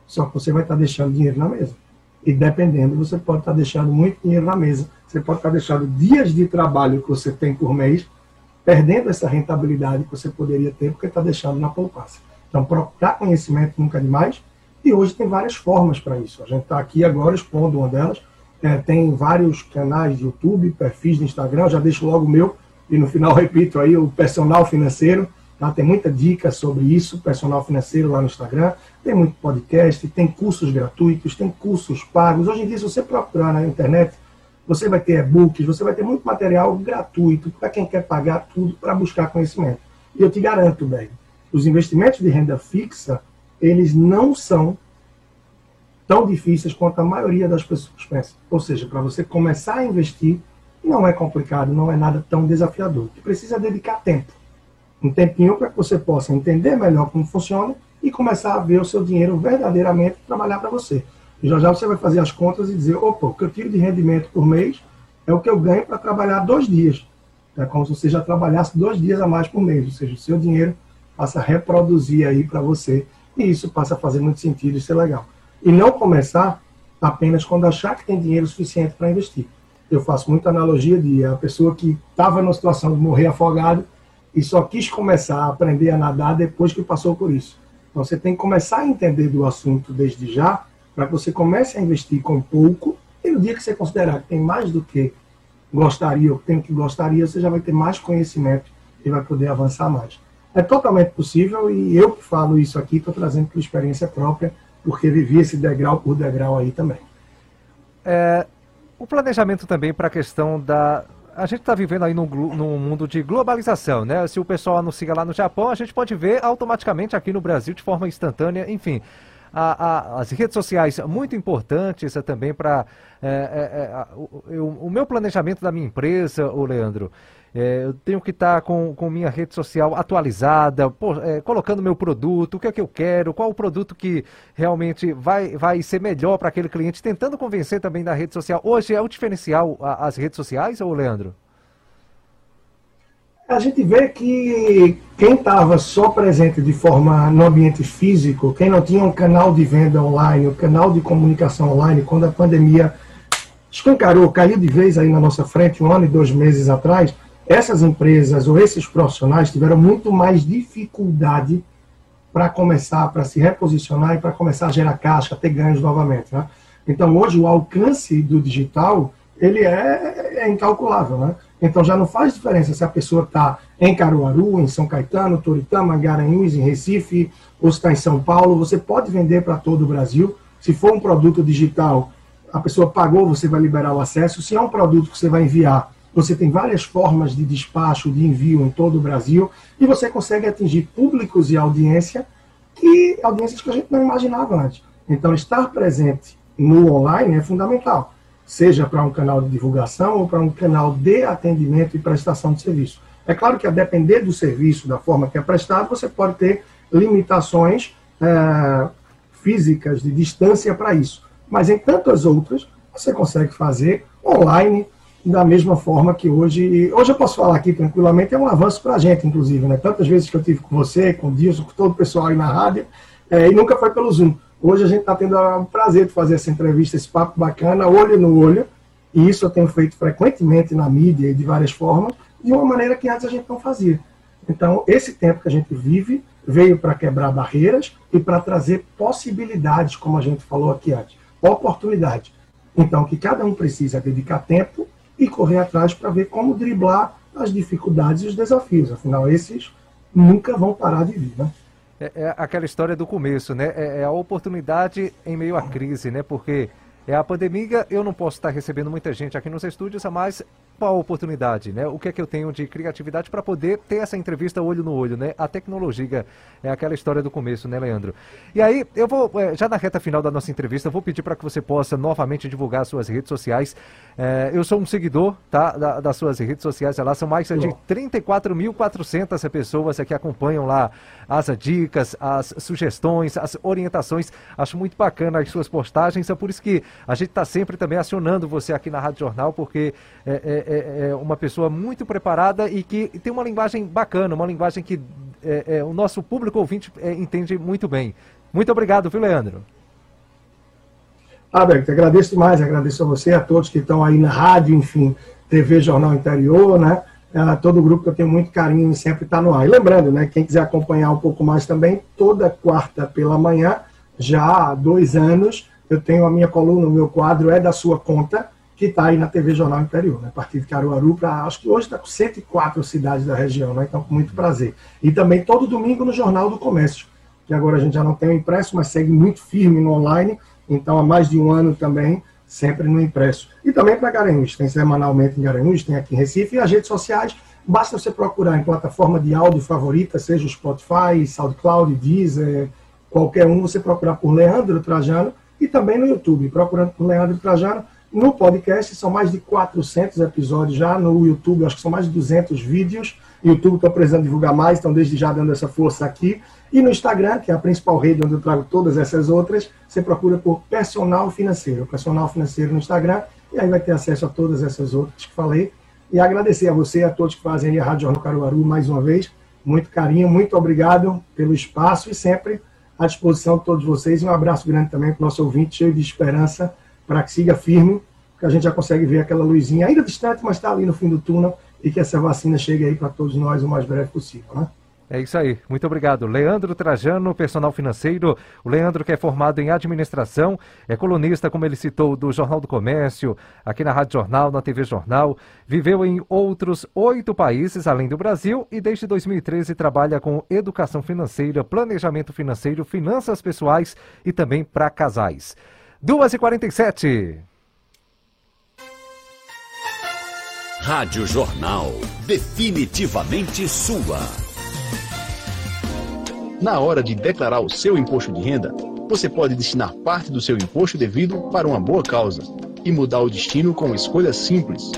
Só que você vai estar deixando dinheiro na mesa. E dependendo, você pode estar deixando muito dinheiro na mesa. Você pode estar deixando dias de trabalho que você tem por mês perdendo essa rentabilidade que você poderia ter porque está deixando na poupança. Então, procurar conhecimento nunca é demais. E hoje tem várias formas para isso. A gente está aqui agora expondo uma delas. É, tem vários canais de YouTube, perfis de Instagram. Eu já deixo logo o meu e no final (laughs) repito aí o personal financeiro. Tá? Tem muita dica sobre isso, personal financeiro lá no Instagram. Tem muito podcast, tem cursos gratuitos, tem cursos pagos. Hoje em dia, se você procurar na internet, você vai ter e-books, você vai ter muito material gratuito para quem quer pagar tudo para buscar conhecimento. E eu te garanto, bem, os investimentos de renda fixa, eles não são tão difíceis quanto a maioria das pessoas pensa. Ou seja, para você começar a investir, não é complicado, não é nada tão desafiador. Você precisa dedicar tempo. Um tempinho para que você possa entender melhor como funciona e começar a ver o seu dinheiro verdadeiramente trabalhar para você. Já já você vai fazer as contas e dizer, opa, o que eu tiro de rendimento por mês é o que eu ganho para trabalhar dois dias. É como se você já trabalhasse dois dias a mais por mês, ou seja, o seu dinheiro passa a reproduzir aí para você e isso passa a fazer muito sentido e ser legal. E não começar apenas quando achar que tem dinheiro suficiente para investir. Eu faço muita analogia de a pessoa que estava numa situação de morrer afogado e só quis começar a aprender a nadar depois que passou por isso. Então você tem que começar a entender do assunto desde já, para que você comece a investir com pouco, e no dia que você considerar que tem mais do que gostaria ou tem o que gostaria, você já vai ter mais conhecimento e vai poder avançar mais. É totalmente possível e eu que falo isso aqui estou trazendo por experiência própria, porque vivi esse degrau por degrau aí também. É, o planejamento também para a questão da, a gente está vivendo aí num, num, mundo de globalização, né? Se o pessoal anuncia lá no Japão, a gente pode ver automaticamente aqui no Brasil de forma instantânea, enfim. A, a, as redes sociais muito importantes é, também para é, é, é o, o, meu planejamento da minha empresa, o Leandro. É, eu tenho que estar tá com, com minha rede social atualizada, pô, colocando meu produto, o que é que eu quero, qual o produto que realmente vai, vai ser melhor para aquele cliente, tentando convencer também da rede social. Hoje é o diferencial a, as redes sociais, ou Leandro? A gente vê que quem estava só presente de forma no ambiente físico, quem não tinha um canal de venda online, um canal de comunicação online, quando a pandemia escancarou, caiu de vez aí na nossa frente, um ano e dois meses atrás, essas empresas ou esses profissionais tiveram muito mais dificuldade para começar, para se reposicionar e para começar a gerar caixa, ter ganhos novamente. Né? Então, hoje, o alcance do digital ele é, é incalculável. Né? Então, já não faz diferença se a pessoa está em Caruaru, em São Caetano, Toritama, Garanhuns, em Recife, ou está em São Paulo. Você pode vender para todo o Brasil. Se for um produto digital, a pessoa pagou, você vai liberar o acesso. Se é um produto que você vai enviar você tem várias formas de despacho, de envio em todo o Brasil, e você consegue atingir públicos e audiência que audiências que a gente não imaginava antes. Então, estar presente no online é fundamental, seja para um canal de divulgação ou para um canal de atendimento e prestação de serviço. É claro que a depender do serviço, da forma que é prestado, você pode ter limitações é, físicas de distância para isso. Mas em tantas outras, você consegue fazer online da mesma forma que hoje. Hoje eu posso falar aqui tranquilamente, é um avanço para a gente, inclusive, né? Tantas vezes que eu tive com você, com o Dilson, com todo o pessoal aí na rádio, é, e nunca foi pelo Zoom. Hoje a gente está tendo o prazer de fazer essa entrevista, esse papo bacana, olho no olho, e isso eu tenho feito frequentemente na mídia e de várias formas, de uma maneira que antes a gente não fazia. Então, esse tempo que a gente vive veio para quebrar barreiras e para trazer possibilidades, como a gente falou aqui antes, oportunidade. Então, que cada um precisa dedicar tempo e correr atrás para ver como driblar as dificuldades e os desafios. Afinal, esses nunca vão parar de vir. Né? É, é aquela história do começo, né? É, é, a oportunidade em meio à crise, né? Porque é a pandemia, eu não posso estar recebendo muita gente aqui nos estúdios, mas qual a oportunidade, né? O que é que eu tenho de criatividade para poder ter essa entrevista olho no olho, né? A tecnologia é aquela história do começo, né, Leandro? E aí, eu vou, é, já na reta final da nossa entrevista, vou pedir para que você possa novamente divulgar suas redes sociais. É, eu sou um seguidor, tá? Da, das suas redes sociais, lá são mais de 34.400 pessoas que acompanham lá as dicas, as sugestões, as orientações. Acho muito bacana as suas postagens, é por isso que a gente está sempre também acionando você aqui na Rádio Jornal, porque é, é é, é, uma pessoa muito preparada e que tem uma linguagem bacana, uma linguagem que é, é o nosso público ouvinte é, entende muito bem. Muito obrigado, viu, Leandro? Alberto, agradeço demais, agradeço a você, a todos que estão aí na rádio, enfim, TV Jornal Interior, né? Todo o grupo que eu tenho muito carinho e sempre está no ar. E lembrando, né, quem quiser acompanhar um pouco mais também, toda quarta pela manhã, já há dois anos, eu tenho a minha coluna, o meu quadro é da sua conta, que está aí na TV Jornal Interior, né? a partir de Caruaru para, acho que hoje está com 104 cidades da região, né? então com muito prazer. E também todo domingo no Jornal do Comércio, que agora a gente já não tem o impresso, mas segue muito firme no online, então há mais de um ano também, sempre no impresso. E também para Garanhuns, tem semanalmente em Garanhuns, tem aqui em Recife, e as redes sociais, basta você procurar em plataforma de áudio favorita, seja o Spotify, SoundCloud, Deezer, qualquer um, você procurar por Leandro Trajano, e também no YouTube, procurando por Leandro Trajano. No podcast, são mais de 400 episódios já. No YouTube, acho que são mais de 200 vídeos. YouTube estou precisando divulgar mais, então desde já dando essa força aqui. E no Instagram, que é a principal rede onde eu trago todas essas outras, você procura por Personal Financeiro. Personal Financeiro no Instagram, e aí vai ter acesso a todas essas outras que falei. E agradecer a você e a todos que fazem a Rádio Jornal Caruaru mais uma vez. Muito carinho, muito obrigado pelo espaço e sempre à disposição de todos vocês. Um abraço grande também para o nosso ouvinte, cheio de esperança, para que siga firme, que a gente já consegue ver aquela luzinha, ainda distante, mas está ali no fim do túnel e que essa vacina chegue aí para todos nós o mais breve possível. Né? É isso aí, muito obrigado. Leandro Trajano, personal financeiro. O Leandro, que é formado em administração, é colunista, como ele citou, do Jornal do Comércio, aqui na Rádio Jornal, na TV Jornal. Viveu em outros oito países, além do Brasil, e desde 2013 trabalha com educação financeira, planejamento financeiro, finanças pessoais e também para casais. 2h47. Rádio Jornal, definitivamente sua. Na hora de declarar o seu imposto de renda, você pode destinar parte do seu imposto devido para uma boa causa e mudar o destino com escolha simples.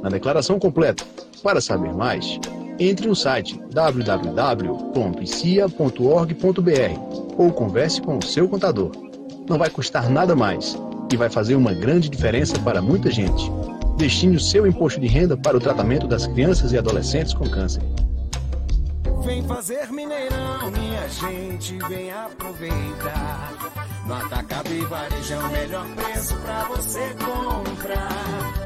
Na declaração completa, para saber mais, entre no site www.icia.org.br ou converse com o seu contador. Não vai custar nada mais e vai fazer uma grande diferença para muita gente. Destine o seu imposto de renda para o tratamento das crianças e adolescentes com câncer. Vem fazer Mineirão, minha gente, vem aproveitar. No Atacado e Varejão, melhor preço pra você comprar.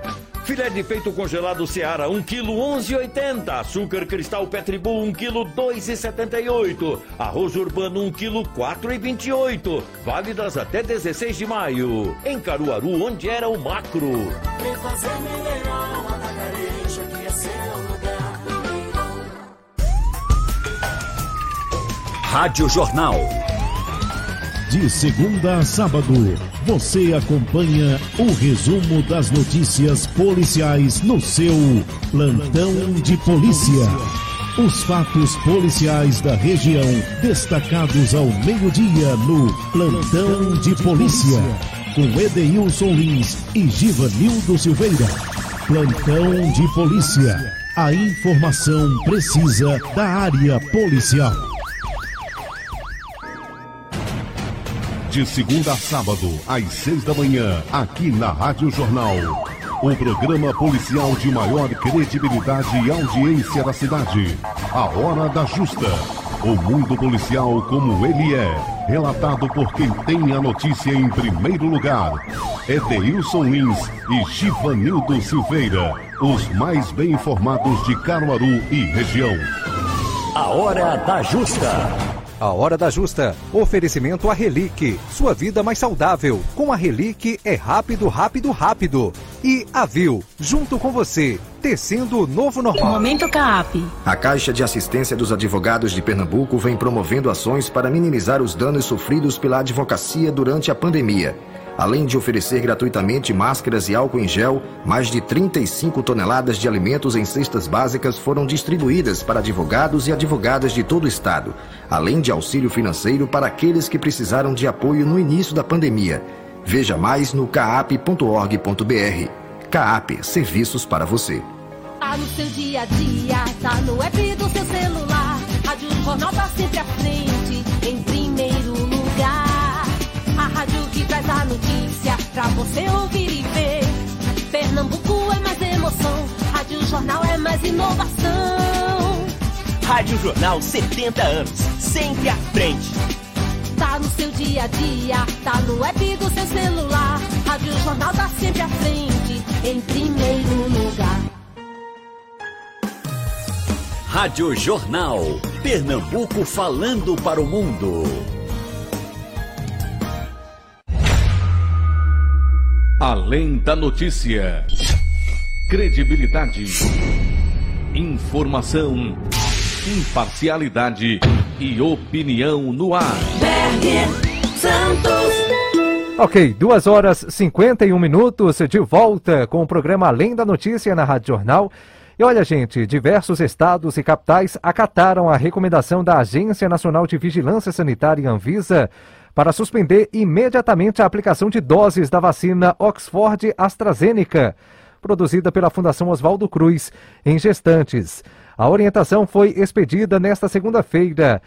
Filé de peito congelado Seara, 1 kg 11,80. Açúcar cristal Petribu, 1 kg 2,78. Arroz urbano, 1 kg 4,28. Válidas até 16 de maio. Em Caruaru, onde era o macro. Rádio Jornal. De segunda a sábado, você acompanha o resumo das notícias policiais no seu plantão de polícia. Os fatos policiais da região destacados ao meio-dia no plantão de polícia. Com Edeilson Lins e Givanildo Silveira. Plantão de polícia. A informação precisa da área policial. De segunda a sábado, às seis da manhã, aqui na Rádio Jornal. O programa policial de maior credibilidade e audiência da cidade. A Hora da Justa. O mundo policial como ele é. Relatado por quem tem a notícia em primeiro lugar. Edeilson Lins e Givanildo Silveira. Os mais bem informados de Caruaru e região. A Hora da Justa. A Hora da Justa. Oferecimento a Relique. Sua vida mais saudável. Com a Relique é rápido, rápido, rápido. E a Vil, junto com você, tecendo o novo normal. Momento CAP. A Caixa de Assistência dos Advogados de Pernambuco vem promovendo ações para minimizar os danos sofridos pela advocacia durante a pandemia. Além de oferecer gratuitamente máscaras e álcool em gel, mais de 35 toneladas de alimentos em cestas básicas foram distribuídas para advogados e advogadas de todo o estado, além de auxílio financeiro para aqueles que precisaram de apoio no início da pandemia. Veja mais no caap.org.br. Caap Serviços para você. Tá no seu dia a dia, tá no app do seu celular. Rádio Jornal tá sempre à você ouvir e ver. Pernambuco é mais emoção, Rádio Jornal é mais inovação. Rádio Jornal 70 anos, sempre à frente. Tá no seu dia a dia, tá no app do seu celular. Rádio Jornal tá sempre à frente, em primeiro lugar. Rádio Jornal. Pernambuco falando para o mundo. Além da notícia. Credibilidade. Informação. Imparcialidade e opinião no ar. Ok, duas horas 51 minutos de volta com o programa Além da Notícia na Rádio Jornal. E olha, gente, diversos estados e capitais acataram a recomendação da Agência Nacional de Vigilância Sanitária Anvisa para suspender imediatamente a aplicação de doses da vacina Oxford AstraZeneca, produzida pela Fundação Oswaldo Cruz, em gestantes. A orientação foi expedida nesta segunda-feira.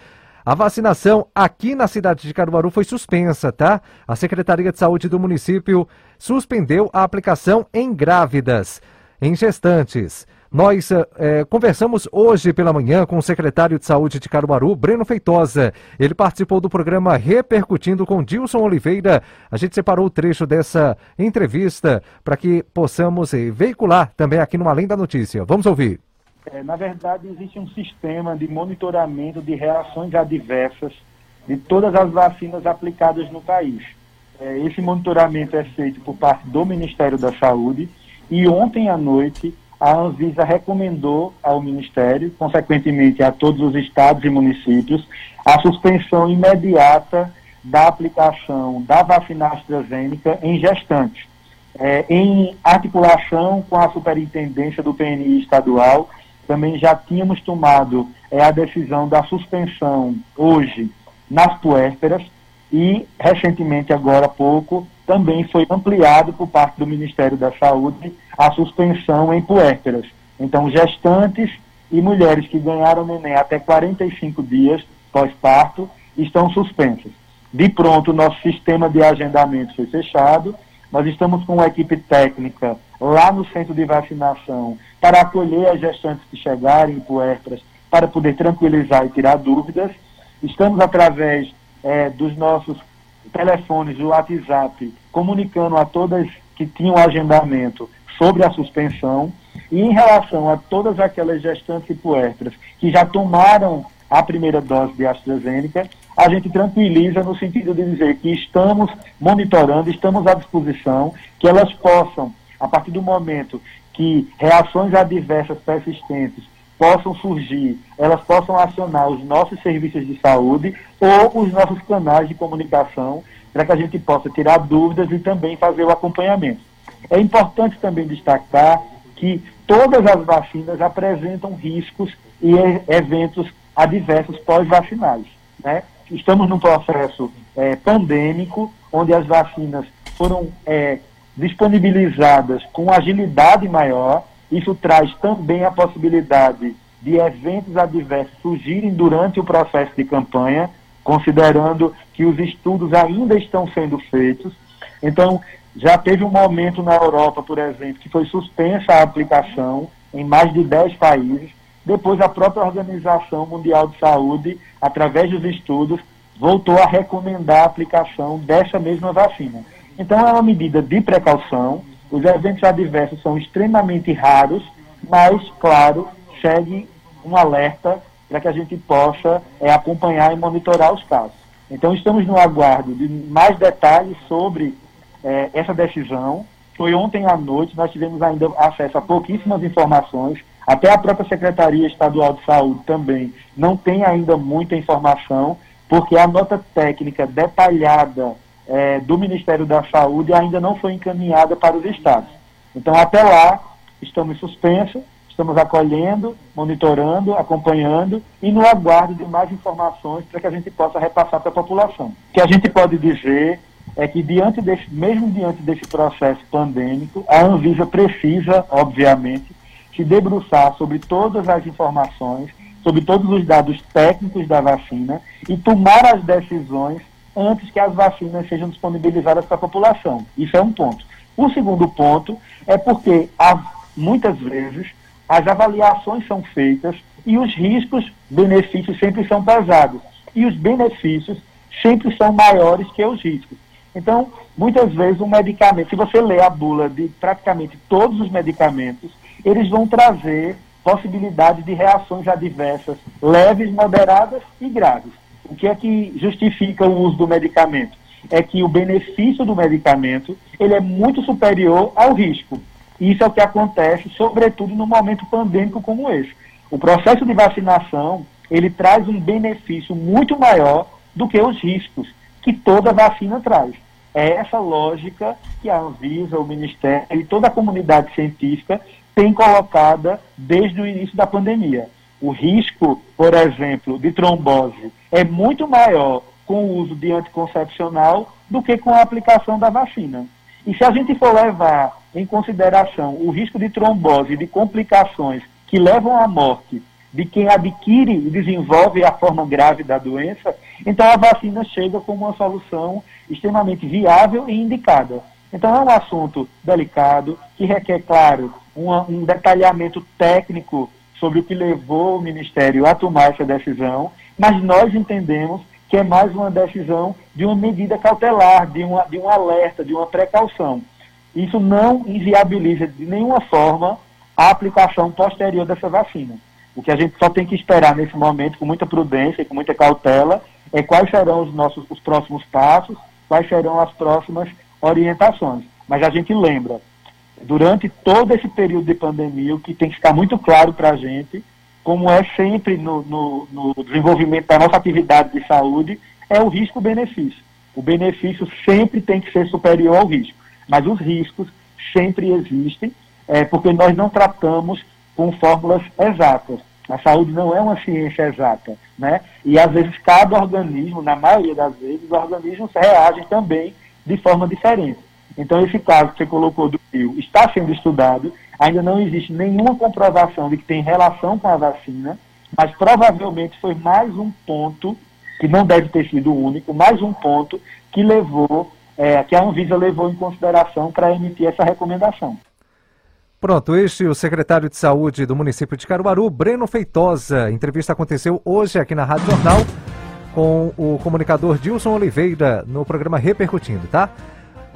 A vacinação aqui na cidade de Caruaru foi suspensa, tá? A Secretaria de Saúde do município suspendeu a aplicação em grávidas, em gestantes. Nós é, conversamos hoje pela manhã com o secretário de Saúde de Caruaru, Breno Feitosa. Ele participou do programa Repercutindo com Dilson Oliveira. A gente separou o trecho dessa entrevista para que possamos eh, veicular também aqui no Além da Notícia. Vamos ouvir. É, na verdade, existe um sistema de monitoramento de reações adversas de todas as vacinas aplicadas no país. É, esse monitoramento é feito por parte do Ministério da Saúde e ontem à noite a Anvisa recomendou ao Ministério, consequentemente a todos os estados e municípios, a suspensão imediata da aplicação da vacina AstraZeneca em gestantes, é, em articulação com a superintendência do PNI estadual, também já tínhamos tomado é, a decisão da suspensão hoje nas puérperas e recentemente, agora há pouco, também foi ampliado por parte do Ministério da Saúde a suspensão em puérperas. Então, gestantes e mulheres que ganharam neném até 45 dias pós-parto estão suspensas. De pronto, nosso sistema de agendamento foi fechado. Nós estamos com uma equipe técnica lá no centro de vacinação para acolher as gestantes que chegarem em puérperas, para poder tranquilizar e tirar dúvidas. Estamos, através é, dos nossos telefones do WhatsApp comunicando a todas que tinham agendamento sobre a suspensão e em relação a todas aquelas gestantes e puérperas que já tomaram a primeira dose de AstraZeneca, a gente tranquiliza no sentido de dizer que estamos monitorando, estamos à disposição, que elas possam, a partir do momento que reações adversas persistentes possam surgir, elas possam acionar os nossos serviços de saúde ou os nossos canais de comunicação para que a gente possa tirar dúvidas e também fazer o acompanhamento. É importante também destacar que todas as vacinas apresentam riscos e eventos adversos pós-vacinais. Né? Estamos num processo é, pandêmico, onde as vacinas foram é, disponibilizadas com agilidade maior. Isso traz também a possibilidade de eventos adversos surgirem durante o processo de campanha, considerando que os estudos ainda estão sendo feitos. Então, já teve um momento na Europa, por exemplo, que foi suspensa a aplicação em mais de 10 países. Depois, a própria Organização Mundial de Saúde, através dos estudos, voltou a recomendar a aplicação dessa mesma vacina. Então, é uma medida de precaução. Os eventos adversos são extremamente raros, mas, claro, segue um alerta para que a gente possa é, acompanhar e monitorar os casos. Então, estamos no aguardo de mais detalhes sobre é, essa decisão. Foi ontem à noite, nós tivemos ainda acesso a pouquíssimas informações, até a própria Secretaria Estadual de Saúde também não tem ainda muita informação, porque a nota técnica detalhada é, do Ministério da Saúde ainda não foi encaminhada para os estados. Então, até lá, estamos suspensos, estamos acolhendo, monitorando, acompanhando e no aguardo de mais informações para que a gente possa repassar para a população. O que a gente pode dizer é que diante desse, mesmo diante desse processo pandêmico, a Anvisa precisa, obviamente, se debruçar sobre todas as informações, sobre todos os dados técnicos da vacina e tomar as decisões antes que as vacinas sejam disponibilizadas para a população. Isso é um ponto. O segundo ponto é porque muitas vezes as avaliações são feitas e os riscos, benefícios sempre são pesados. E os benefícios sempre são maiores que os riscos. Então, muitas vezes um medicamento, se você ler a bula de praticamente todos os medicamentos, eles vão trazer possibilidade de reações adversas leves, moderadas e graves. O que é que justifica o uso do medicamento? É que o benefício do medicamento ele é muito superior ao risco. Isso é o que acontece, sobretudo no momento pandêmico como esse. O processo de vacinação ele traz um benefício muito maior do que os riscos que toda vacina traz. É essa lógica que a Anvisa, o Ministério e toda a comunidade científica tem colocada desde o início da pandemia. O risco, por exemplo, de trombose é muito maior com o uso de anticoncepcional do que com a aplicação da vacina. E se a gente for levar em consideração o risco de trombose e de complicações que levam à morte de quem adquire e desenvolve a forma grave da doença, então a vacina chega como uma solução extremamente viável e indicada. Então é um assunto delicado, que requer, claro, uma, um detalhamento técnico sobre o que levou o Ministério a tomar essa decisão, mas nós entendemos que é mais uma decisão de uma medida cautelar, de, uma, de um alerta, de uma precaução. Isso não inviabiliza de nenhuma forma a aplicação posterior dessa vacina. O que a gente só tem que esperar nesse momento, com muita prudência e com muita cautela, é quais serão os nossos os próximos passos, quais serão as próximas orientações. Mas a gente lembra, durante todo esse período de pandemia, o que tem que ficar muito claro para a gente, como é sempre no, no, no desenvolvimento da nossa atividade de saúde, é o risco-benefício. O benefício sempre tem que ser superior ao risco, mas os riscos sempre existem, é, porque nós não tratamos com fórmulas exatas. A saúde não é uma ciência exata, né? E às vezes cada organismo, na maioria das vezes, os organismos reagem também de forma diferente. Então esse caso que você colocou do Rio está sendo estudado, ainda não existe nenhuma comprovação de que tem relação com a vacina, mas provavelmente foi mais um ponto, que não deve ter sido o único, mais um ponto que levou, é, que a Anvisa levou em consideração para emitir essa recomendação. Pronto, este é o secretário de Saúde do município de Caruaru, Breno Feitosa. A entrevista aconteceu hoje aqui na Rádio Jornal com o comunicador Dilson Oliveira no programa Repercutindo, tá?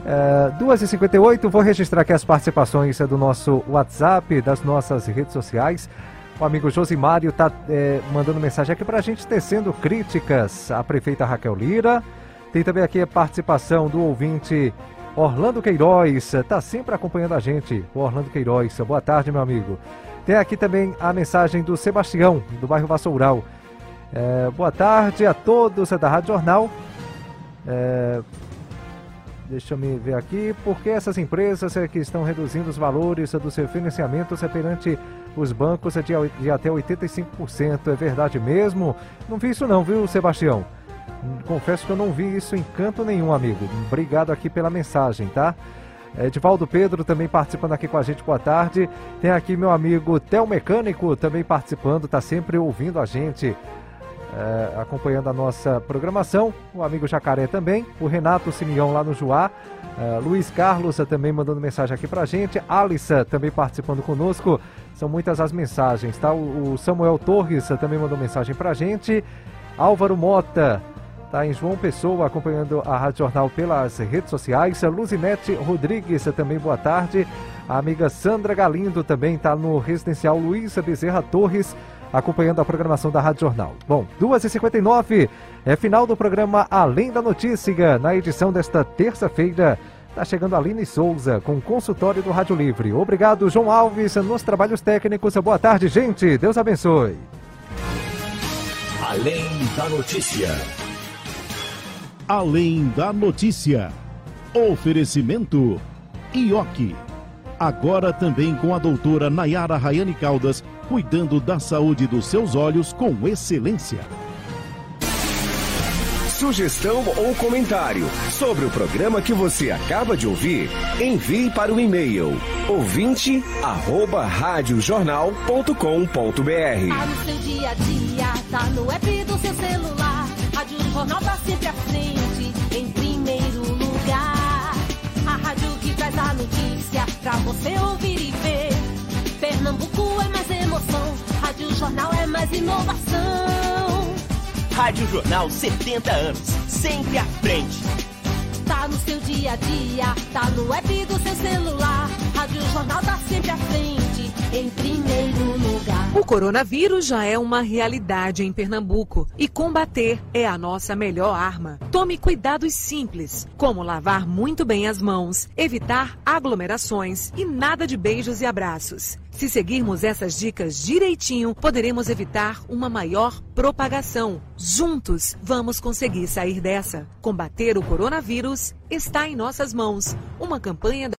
É, 2h58, vou registrar aqui as participações do nosso WhatsApp, das nossas redes sociais. O amigo Josimário está é, mandando mensagem aqui para a gente tecendo críticas à prefeita Raquel Lira. Tem também aqui a participação do ouvinte Orlando Queiroz está sempre acompanhando a gente. O Orlando Queiroz, boa tarde, meu amigo. Tem aqui também a mensagem do Sebastião, do bairro Vassoural. É, boa tarde a todos da Rádio Jornal. É, deixa eu me ver aqui. Por que essas empresas é que estão reduzindo os valores do seu financiamento perante os bancos de, de até 85%? É verdade mesmo? Não vi isso não, viu, Sebastião? Confesso que eu não vi isso em canto nenhum, amigo. Obrigado aqui pela mensagem, tá? Edivaldo Pedro também participando aqui com a gente, boa tarde. Tem aqui meu amigo Tel Mecânico também participando, tá sempre ouvindo a gente, é, acompanhando a nossa programação. O amigo Jacaré também, o Renato Simeão lá no Juá. É, Luiz Carlos também mandando mensagem aqui pra gente. Alissa também participando conosco. São muitas as mensagens, tá? O, o Samuel Torres também mandou mensagem pra gente. Álvaro Mota Está em João Pessoa, acompanhando a Rádio Jornal pelas redes sociais. Luzinete Rodrigues, também boa tarde. A amiga Sandra Galindo também está no residencial Luísa Bezerra Torres, acompanhando a programação da Rádio Jornal. Bom, 2h59 é final do programa Além da Notícia, na edição desta terça-feira. Está chegando a Aline Souza com o consultório do Rádio Livre. Obrigado, João Alves, nos trabalhos técnicos. Boa tarde, gente. Deus abençoe. Além da Notícia. Além da notícia. Oferecimento Ioki. Agora também com a doutora Nayara Rayane Caldas, cuidando da saúde dos seus olhos com excelência. Sugestão ou comentário sobre o programa que você acaba de ouvir, envie para o e-mail ouvinte@radiojornal.com.br. Tá no seu dia a dia, tá no app do seu celular. Rádio Jornal tá sempre à pra você ouvir e ver. Pernambuco é mais emoção, Rádio Jornal é mais inovação. Rádio Jornal 70 anos, sempre à frente. Tá no seu dia a dia, tá no app do seu celular. Rádio Jornal tá sempre à frente, em primeiro lugar. O coronavírus já é uma realidade em Pernambuco e combater é a nossa melhor arma. Tome cuidados simples, como lavar muito bem as mãos, evitar aglomerações e nada de beijos e abraços. Se seguirmos essas dicas direitinho, poderemos evitar uma maior propagação. Juntos, vamos conseguir sair dessa. Combater o coronavírus está em nossas mãos. Uma campanha da